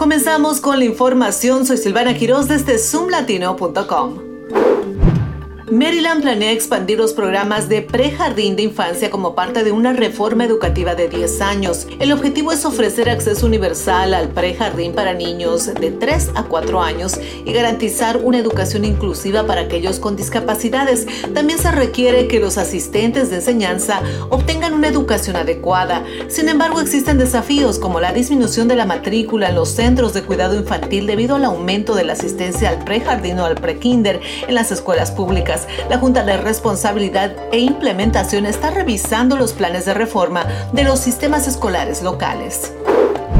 Comenzamos con la información. Soy Silvana Quiroz desde zoomlatino.com. Maryland planea expandir los programas de prejardín de infancia como parte de una reforma educativa de 10 años. El objetivo es ofrecer acceso universal al prejardín para niños de 3 a 4 años y garantizar una educación inclusiva para aquellos con discapacidades. También se requiere que los asistentes de enseñanza obtengan una educación adecuada. Sin embargo, existen desafíos como la disminución de la matrícula en los centros de cuidado infantil debido al aumento de la asistencia al prejardín o al prekinder en las escuelas públicas la Junta de Responsabilidad e Implementación está revisando los planes de reforma de los sistemas escolares locales.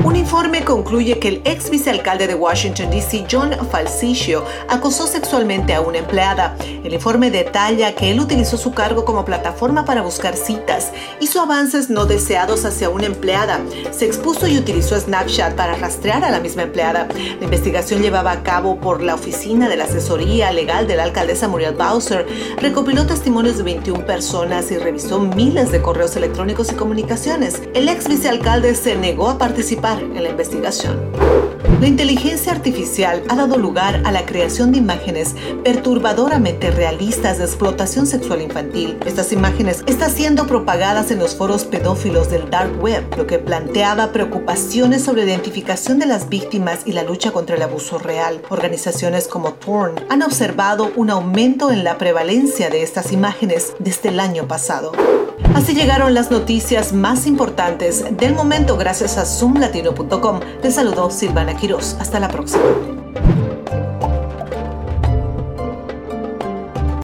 Un informe concluye que el ex vicealcalde de Washington, D.C., John Falsicio, acosó sexualmente a una empleada. El informe detalla que él utilizó su cargo como plataforma para buscar citas, hizo avances no deseados hacia una empleada, se expuso y utilizó Snapchat para rastrear a la misma empleada. La investigación llevaba a cabo por la Oficina de la Asesoría Legal de la alcaldesa Muriel Bowser, recopiló testimonios de 21 personas y revisó miles de correos electrónicos y comunicaciones. El ex vicealcalde se negó a participar en la investigación. La inteligencia artificial ha dado lugar a la creación de imágenes perturbadoramente realistas de explotación sexual infantil. Estas imágenes están siendo propagadas en los foros pedófilos del dark web, lo que planteaba preocupaciones sobre la identificación de las víctimas y la lucha contra el abuso real. Organizaciones como Torn han observado un aumento en la prevalencia de estas imágenes desde el año pasado. Así llegaron las noticias más importantes del momento gracias a zoomlatino.com. Les saludó Silvana Quiroz. Hasta la próxima.